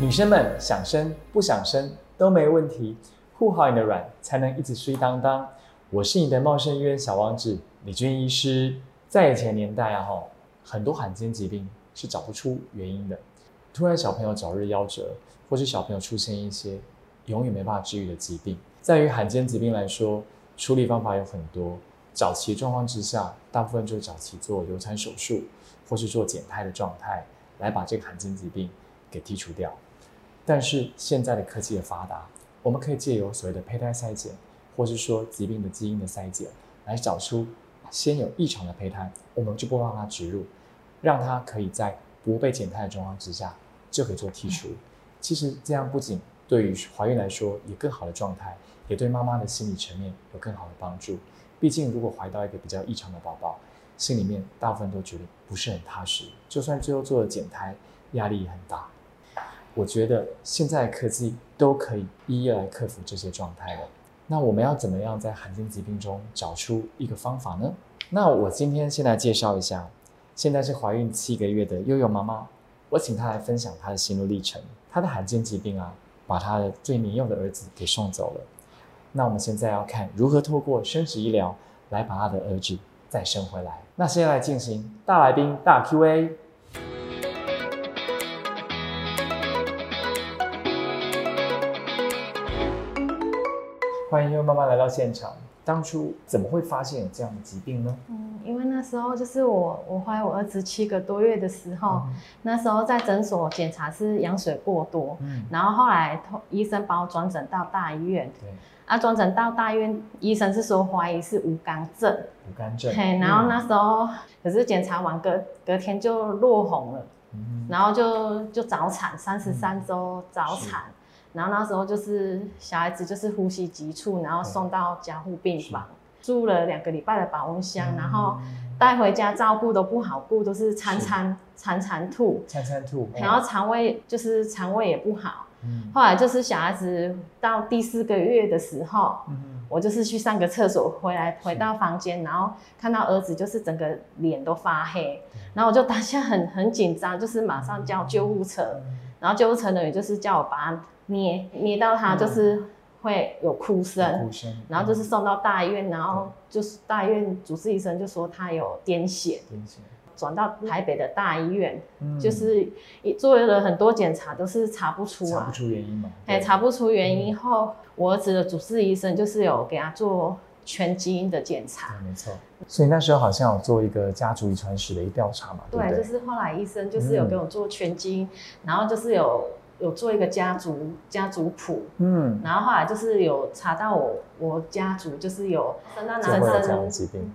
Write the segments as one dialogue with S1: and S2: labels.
S1: 女生们想生不想生都没问题，护好你的卵，才能一直睡当当。我是你的茂盛医院小王子李军医师。在以前年代啊，哈，很多罕见疾病是找不出原因的。突然小朋友早日夭折，或是小朋友出现一些永远没办法治愈的疾病，在于罕见疾病来说，处理方法有很多。早期状况之下，大部分就是早期做流产手术，或是做减胎的状态，来把这个罕见疾病给剔除掉。但是现在的科技也发达，我们可以借由所谓的胚胎筛检，或是说疾病的基因的筛检，来找出先有异常的胚胎，我们就不让它植入，让它可以在不被减胎的状况之下，就可以做剔除。其实这样不仅对于怀孕来说有更好的状态，也对妈妈的心理层面有更好的帮助。毕竟，如果怀到一个比较异常的宝宝，心里面大部分都觉得不是很踏实。就算最后做了减胎，压力也很大。我觉得现在科技都可以一一来克服这些状态了。那我们要怎么样在罕见疾病中找出一个方法呢？那我今天先来介绍一下，现在是怀孕七个月的悠悠妈妈，我请她来分享她的心路历程。她的罕见疾病啊，把她的最年幼的儿子给送走了。那我们现在要看如何透过生殖医疗来把她的儿子再生回来。那现在来进行大来宾大 Q&A。欢迎优妈妈来到现场。当初怎么会发现有这样的疾病呢？
S2: 嗯，因为那时候就是我我怀我儿子七个多月的时候，那时候在诊所检查是羊水过多，嗯，然后后来医生把我转诊到大医院，
S1: 对。
S2: 啊，转诊到大医院，医生是说怀疑是无肝症。
S1: 无肝症。
S2: 嘿，然后那时候可是检查完隔隔天就落红了，嗯然后就就早产，三十三周早产，然后那时候就是小孩子就是呼吸急促，然后送到加护病房，住了两个礼拜的保温箱，然后带回家照顾都不好顾，都是餐餐餐餐吐，
S1: 餐餐吐，
S2: 然后肠胃就是肠胃也不好。后来就是小孩子到第四个月的时候，我就是去上个厕所，回来回到房间，然后看到儿子就是整个脸都发黑，然后我就当下很很紧张，就是马上叫救护车，然后救护车呢也就是叫我把他捏捏到他就是会有哭声，然后就是送到大医院，然后就是大医院主治医生就说他有癫痫。转到台北的大医院，就是做了很多检查，都是查不出
S1: 查不出原因嘛？
S2: 哎，查不出原因后，我儿子的主治医生就是有给他做全基因的检查。
S1: 没错，所以那时候好像有做一个家族遗传史的一调查嘛？
S2: 对，就是后来医生就是有给我做全基因，然后就是有有做一个家族家族谱，嗯，然后后来就是有查到我我家族就是有
S1: 生到男生疾病。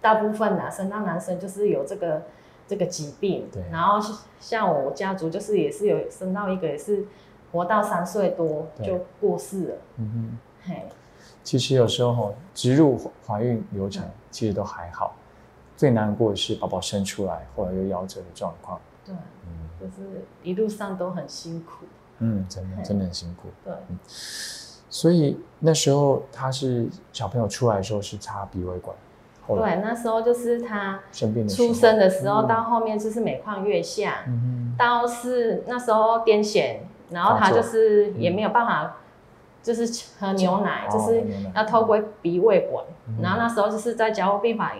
S2: 大部分呐，生到男生就是有这个这个疾病，
S1: 对。
S2: 然后像我家族就是也是有生到一个，也是活到三岁多就过世了。嗯哼，
S1: 嘿。其实有时候植入怀孕流产其实都还好，最难过的是宝宝生出来后来又夭折的状况。
S2: 对，嗯，就是一路上都很辛苦。
S1: 嗯，真的真的很辛苦。
S2: 对。
S1: 所以那时候他是小朋友出来的时候是插鼻胃管。
S2: 对，那时候就是他
S1: 出
S2: 生的时候，到后面就是每况愈下，嗯到是那时候癫痫，然后他就是也没有办法，就是喝牛奶，就是要透过鼻胃管，然后那时候就是在加护病房，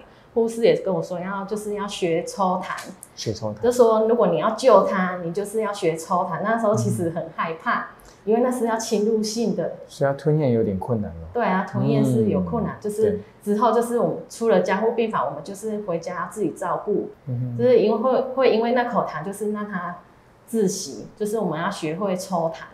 S2: 护士也跟我说，要就是要学抽痰，
S1: 学抽痰，
S2: 就说如果你要救他，你就是要学抽痰。那时候其实很害怕。因为那是要侵入性的，
S1: 所以吞咽有点困难了。
S2: 对啊，吞咽是有困难，就是之后就是我们出了加护病房，我们就是回家自己照顾，就是因为会会因为那口痰就是让他窒息，就是我们要学会抽痰，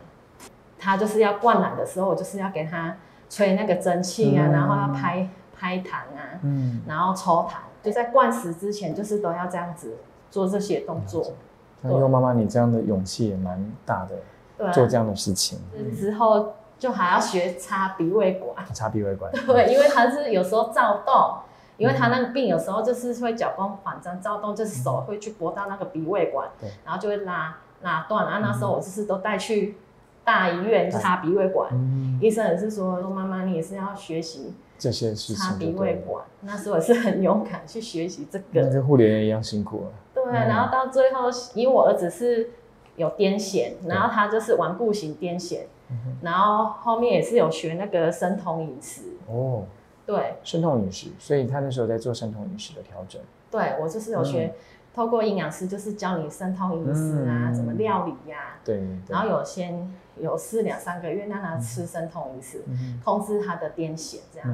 S2: 他就是要灌奶的时候，我就是要给他吹那个蒸汽啊，然后要拍拍痰啊，嗯，然后抽痰，就在灌食之前就是都要这样子做这些动作。
S1: 那优妈妈，你这样的勇气也蛮大的。做这样的事情
S2: 之后，就还要学插鼻胃管。
S1: 插鼻胃管。
S2: 对，因为他是有时候躁动，因为他那个病有时候就是会脚弓反张躁动，就是手会去拨到那个鼻胃管，然后就会拉拉断。然后那时候我就是都带去大医院插鼻胃管，医生也是说说妈妈你也是要学习
S1: 这些事情。
S2: 插鼻胃管，那时候也是很勇敢去学习这个。
S1: 跟护理员一样辛苦啊。
S2: 对，然后到最后，因为我儿子是。有癫痫，然后他就是顽固型癫痫，然后后面也是有学那个生酮饮食。哦，对，
S1: 生酮饮食，所以他那时候在做生酮饮食的调整。
S2: 对，我就是有学。透过营养师就是教你生酮饮食啊，怎么料理呀？
S1: 对。
S2: 然后有先有试两三个月，让他吃生酮饮食，控制他的癫痫这样。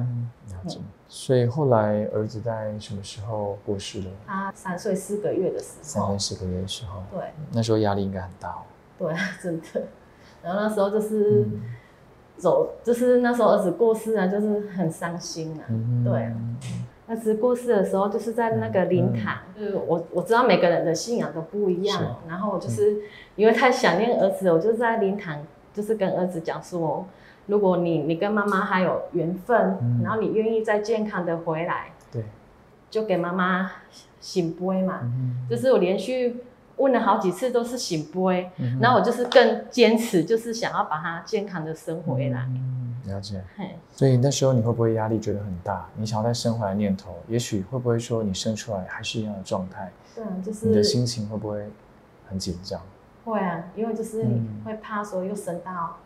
S1: 了解。所以后来儿子在什么时候过世的？
S2: 他三岁四个月的时候。
S1: 三岁四个月的时候。
S2: 对。
S1: 那时候压力应该很大哦。
S2: 对，真的。然后那时候就是走，就是那时候儿子过世啊，就是很伤心啊。对。儿子过世的时候，就是在那个灵堂。就是我我知道每个人的信仰都不一样，然后我就是因为太想念儿子，我就在灵堂，就是跟儿子讲说，如果你你跟妈妈还有缘分，然后你愿意再健康的回来，
S1: 对，
S2: 就给妈妈醒杯嘛。就是我连续问了好几次都是醒杯，然后我就是更坚持，就是想要把他健康的生回来。
S1: 了解，所以那时候你会不会压力觉得很大？你想要再生回来念头，也许会不会说你生出来还是一样的状态？
S2: 对啊，就是
S1: 你的心情会不会很紧张？
S2: 会啊，因为就是你会怕说又生到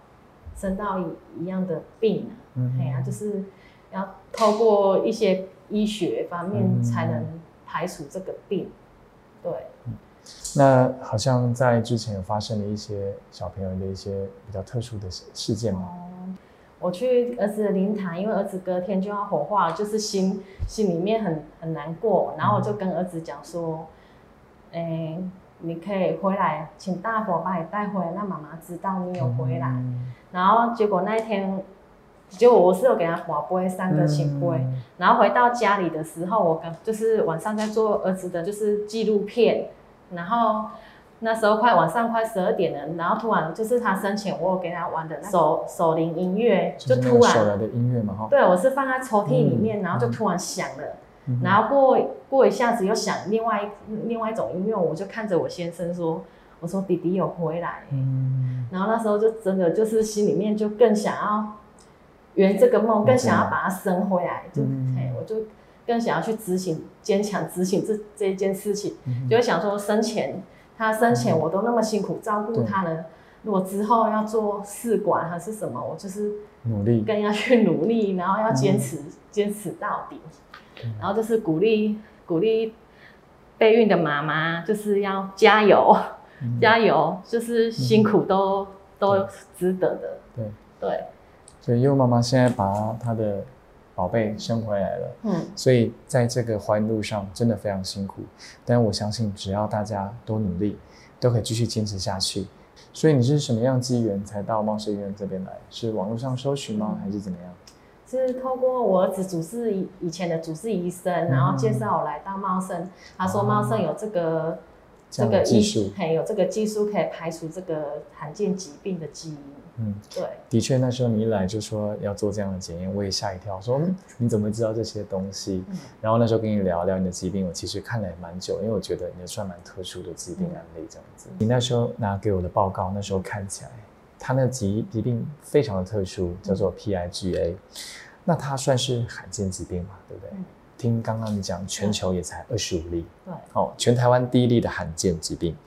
S2: 生到一一样的病，嗯，哎呀，就是要透过一些医学方面才能排除这个病。对，
S1: 那好像在之前有发生了一些小朋友的一些比较特殊的事件吗？
S2: 我去儿子的灵堂，因为儿子隔天就要火化，就是心心里面很很难过。然后我就跟儿子讲说：“哎，你可以回来，请大佛把你带回来，让妈妈知道你有回来。”然后结果那一天，就我是有给他划杯三个醒杯。然后回到家里的时候，我跟就是晚上在做儿子的就是纪录片，然后。那时候快晚上快十二点了，然后突然就是他生前我有给他玩的手手铃音乐，
S1: 就突然手来的音乐嘛哈。
S2: 对，我是放在抽屉里面，然后就突然响了，然后过过一下子又响另外另外一种音乐，我就看着我先生说，我说弟弟有回来，嗯，然后那时候就真的就是心里面就更想要圆这个梦，更想要把它生回来，就哎我就更想要去执行坚强执行这这一件事情，就会想说生前。他生前我都那么辛苦照顾他了，如果之后要做试管还是什么，我就是
S1: 努力，
S2: 更要去努力，然后要坚持坚持到底，然后就是鼓励鼓励备孕的妈妈，就是要加油加油，就是辛苦都都值得的。
S1: 对。
S2: 对，
S1: 所以优妈妈现在把她的。宝贝生回来了，嗯，所以在这个怀孕路上真的非常辛苦，但我相信只要大家多努力，都可以继续坚持下去。所以你是什么样机缘才到茂盛医院这边来？是网络上搜寻吗，还是怎么样？
S2: 是透过我儿子主治以以前的主治医生，然后介绍我来到茂盛，他说茂盛有这个
S1: 这个技术，
S2: 嘿，有这个技术可以排除这个罕见疾病的基因。嗯，对，
S1: 的确，那时候你一来就说要做这样的检验，我也吓一跳，说你怎么知道这些东西？然后那时候跟你聊聊你的疾病，我其实看了也蛮久，因为我觉得你算蛮特殊的疾病案例这样子。你那时候拿给我的报告，那时候看起来，他那疾疾病非常的特殊，叫做 PIGA，那它算是罕见疾病嘛，对不对？听刚刚你讲，全球也才二十五例，
S2: 对，
S1: 哦，全台湾第一例的罕见疾病，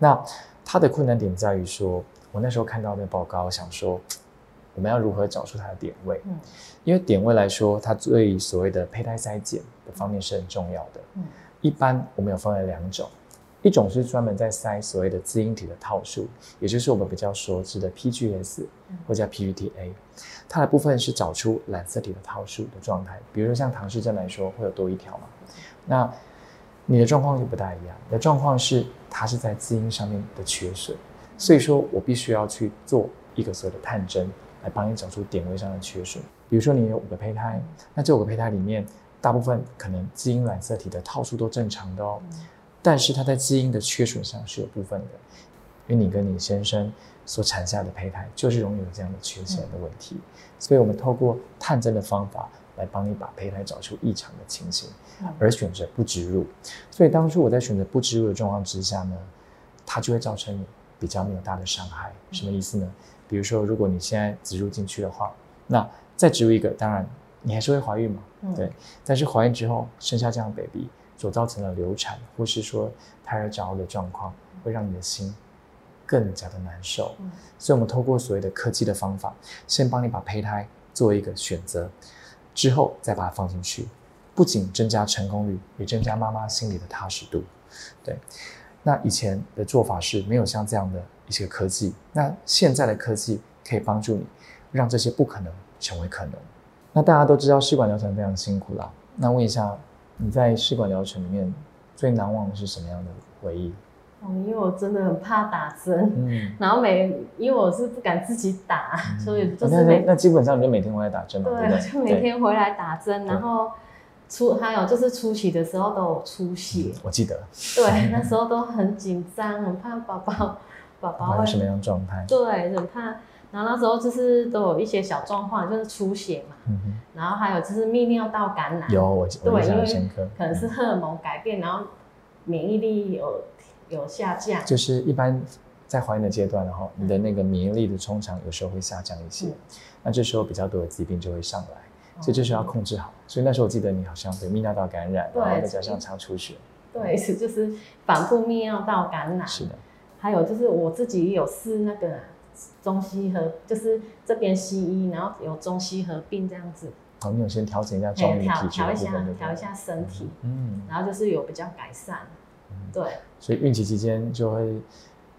S1: 那它的困难点在于说。我那时候看到那报告，我想说我们要如何找出它的点位？嗯，因为点位来说，它对所谓的胚胎筛检的方面是很重要的。嗯，一般我们有分为两种，一种是专门在筛所谓的基因体的套数，也就是我们比较熟知的 PGS 或叫 PGT-A，它的部分是找出染色体的套数的状态。比如说像唐氏症来说，会有多一条嘛？那你的状况就不大一样，你的状况是它是在基因上面的缺损。所以说我必须要去做一个所谓的探针，来帮你找出点位上的缺损。比如说你有五个胚胎，那这五个胚胎里面，大部分可能基因染色体的套数都正常的哦，但是它在基因的缺损上是有部分的，因为你跟你先生所产下的胚胎就是容易有这样的缺陷的问题。所以我们透过探针的方法来帮你把胚胎找出异常的情形，而选择不植入。所以当初我在选择不植入的状况之下呢，它就会造成你。比较没有大的伤害，什么意思呢？比如说，如果你现在植入进去的话，那再植入一个，当然你还是会怀孕嘛，对。但是怀孕之后生下这样的 baby 所造成的流产，或是说胎儿着的状况，会让你的心更加的难受。所以，我们透过所谓的科技的方法，先帮你把胚胎做一个选择，之后再把它放进去，不仅增加成功率，也增加妈妈心里的踏实度。对，那以前的做法是没有像这样的一些科技，那现在的科技可以帮助你，让这些不可能成为可能。那大家都知道试管疗程非常辛苦啦，那问一下，你在试管疗程里面最难忘的是什么样的回忆？
S2: 哦，因为我真的很怕打针，嗯，然后每因为我是不敢自己打，所以就是
S1: 那那基本上你就每天回来打针嘛，
S2: 对，就每天回来打针，然后出还有就是初期的时候都有出血，
S1: 我记得，
S2: 对，那时候都很紧张，很怕宝宝宝宝
S1: 会什么样状态，
S2: 对，很怕。然后那时候就是都有一些小状况，就是出血嘛，嗯然后还有就是泌尿道感染，
S1: 有我
S2: 对，因为
S1: 可
S2: 能是荷尔蒙改变，然后免疫力有有下降，
S1: 就是一般在怀孕的阶段，然后你的那个免疫力的通常有时候会下降一些，那这时候比较多的疾病就会上来，所以这时候要控制好。所以那时候我记得你好像对泌尿道感染，然后再加上常出血，
S2: 对，是就是反复泌尿道感染，
S1: 是的，
S2: 还有就是我自己有试那个。中西合就是这边西医，然后有中西合并这样子。
S1: 哦，你有先调整一下中医
S2: 调调一下，调一下身体，嗯，然后就是有比较改善，对。
S1: 所以孕期期间就会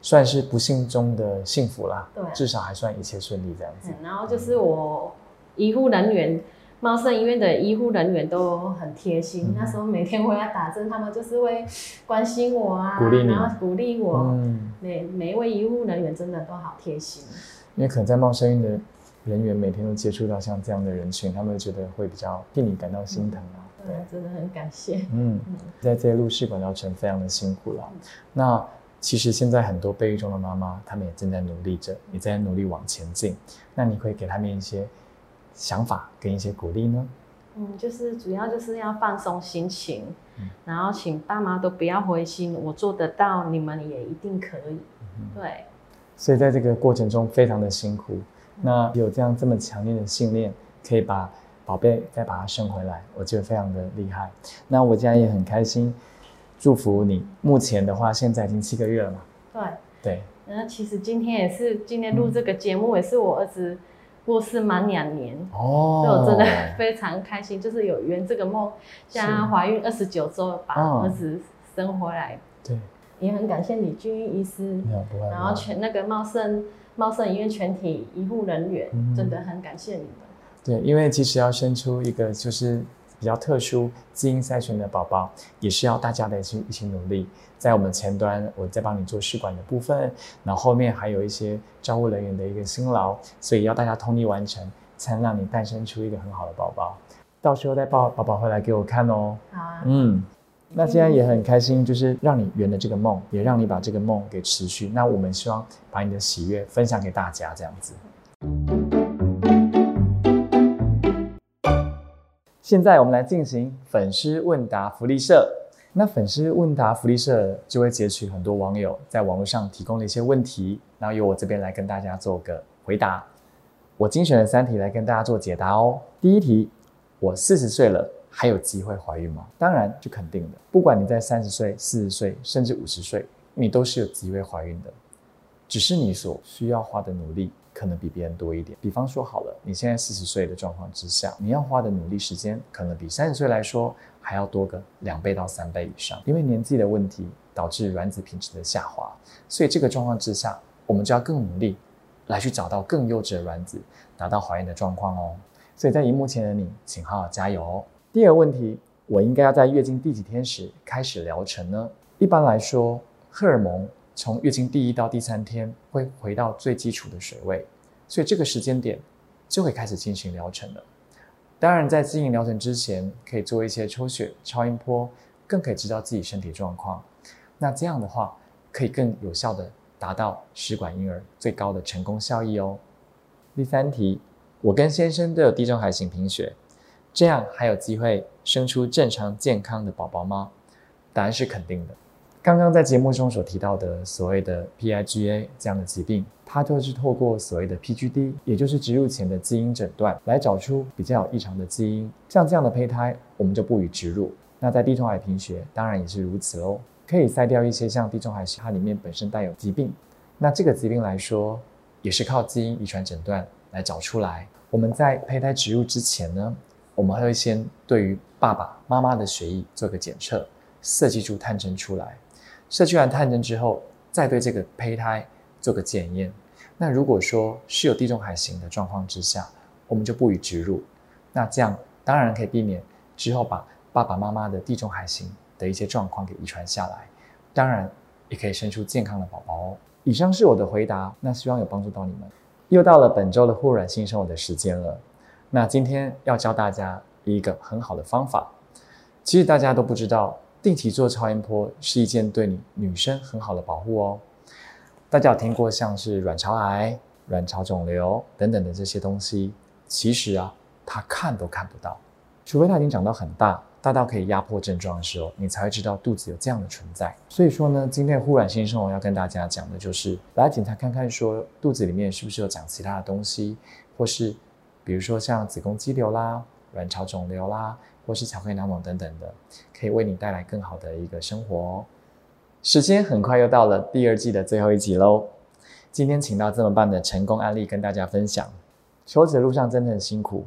S1: 算是不幸中的幸福啦，
S2: 对，
S1: 至少还算一切顺利这样子。
S2: 然后就是我医护人员。茂盛医院的医护人员都很贴心，那时候每天回来打针，他们就是会关心我啊，然后鼓励我。嗯每每一位医护人员真的都好贴心。
S1: 因为可能在茂盛医院的人员每天都接触到像这样的人群，他们觉得会比较替你感到心疼啊。
S2: 对，真的很感谢。
S1: 嗯，在这些路试管疗程非常的辛苦了。那其实现在很多备孕中的妈妈，她们也正在努力着，也在努力往前进。那你会给他们一些？想法跟一些鼓励呢？
S2: 嗯，就是主要就是要放松心情，然后请爸妈都不要灰心，我做得到，你们也一定可以。对。
S1: 所以在这个过程中非常的辛苦，那有这样这么强烈的信念，可以把宝贝再把它生回来，我觉得非常的厉害。那我家也很开心，祝福你。目前的话，现在已经七个月了嘛？
S2: 对。
S1: 对。
S2: 那其实今天也是今天录这个节目，也是我儿子。过世满两年。哦，所以我真的非常开心，就是有圆这个梦。像怀孕二十九周把儿子生回来，
S1: 对，
S2: 也很感谢李俊医师，然后全那个茂盛茂盛医院全体医护人员，真的很感谢你们。
S1: 对，因为其实要生出一个就是比较特殊基因筛选的宝宝，也是要大家的一起一起努力。在我们前端，我在帮你做试管的部分，然后后面还有一些照护人员的一个辛劳，所以要大家通力完成，才能让你诞生出一个很好的宝宝。到时候再抱宝宝回来给我看
S2: 哦。好啊。
S1: 嗯，那现在也很开心，就是让你圆了这个梦，也让你把这个梦给持续。那我们希望把你的喜悦分享给大家，这样子。现在我们来进行粉丝问答福利社。那粉丝问答福利社就会截取很多网友在网络上提供的一些问题，然后由我这边来跟大家做个回答。我精选了三题来跟大家做解答哦。第一题，我四十岁了，还有机会怀孕吗？当然就肯定的。不管你在三十岁、四十岁，甚至五十岁，你都是有机会怀孕的，只是你所需要花的努力可能比别人多一点。比方说好了，你现在四十岁的状况之下，你要花的努力时间可能比三十岁来说。还要多个两倍到三倍以上，因为年纪的问题导致卵子品质的下滑，所以这个状况之下，我们就要更努力来去找到更优质的卵子，达到怀孕的状况哦。所以在荧幕前的你，请好好加油哦。第二个问题，我应该要在月经第几天时开始疗程呢？一般来说，荷尔蒙从月经第一到第三天会回到最基础的水位，所以这个时间点就会开始进行疗程了。当然，在进行疗程之前，可以做一些抽血、超音波，更可以知道自己身体状况。那这样的话，可以更有效的达到试管婴儿最高的成功效益哦。第三题，我跟先生都有地中海型贫血，这样还有机会生出正常健康的宝宝吗？答案是肯定的。刚刚在节目中所提到的所谓的 PIGA 这样的疾病，它就是透过所谓的 PGD，也就是植入前的基因诊断，来找出比较有异常的基因。像这样的胚胎，我们就不予植入。那在地中海贫血，当然也是如此喽，可以筛掉一些像地中海它里面本身带有疾病。那这个疾病来说，也是靠基因遗传诊断来找出来。我们在胚胎植入之前呢，我们会先对于爸爸妈妈的血液做个检测，设计出探针出来。设计完探针之后，再对这个胚胎做个检验。那如果说是有地中海型的状况之下，我们就不予植入。那这样当然可以避免之后把爸爸妈妈的地中海型的一些状况给遗传下来，当然也可以生出健康的宝宝哦。以上是我的回答，那希望有帮助到你们。又到了本周的护卵新生活的时间了，那今天要教大家一个很好的方法。其实大家都不知道，定期做超音波是一件对你女生很好的保护哦。大家有听过像是卵巢癌、卵巢肿瘤等等的这些东西，其实啊，它看都看不到，除非它已经长到很大，大到可以压迫症状的时候，你才会知道肚子有这样的存在。所以说呢，今天护卵新生活要跟大家讲的就是来检查看看，说肚子里面是不是有长其他的东西，或是比如说像子宫肌瘤啦、卵巢肿瘤啦，或是巧克力囊肿等等的，可以为你带来更好的一个生活哦。时间很快又到了第二季的最后一集喽。今天请到这么棒的成功案例跟大家分享。求职路上真的很辛苦，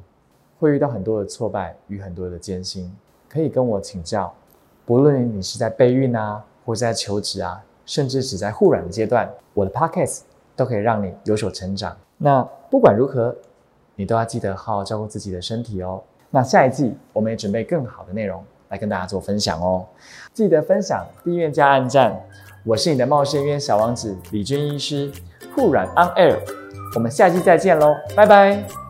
S1: 会遇到很多的挫败与很多的艰辛，可以跟我请教。不论你是在备孕啊，或是在求职啊，甚至只在护卵的阶段，我的 podcast 都可以让你有所成长。那不管如何，你都要记得好好照顾自己的身体哦。那下一季我们也准备更好的内容。来跟大家做分享哦，记得分享、订阅加按赞。我是你的茂盛医院小王子李军医师，护软 on air，我们下期再见喽，拜拜。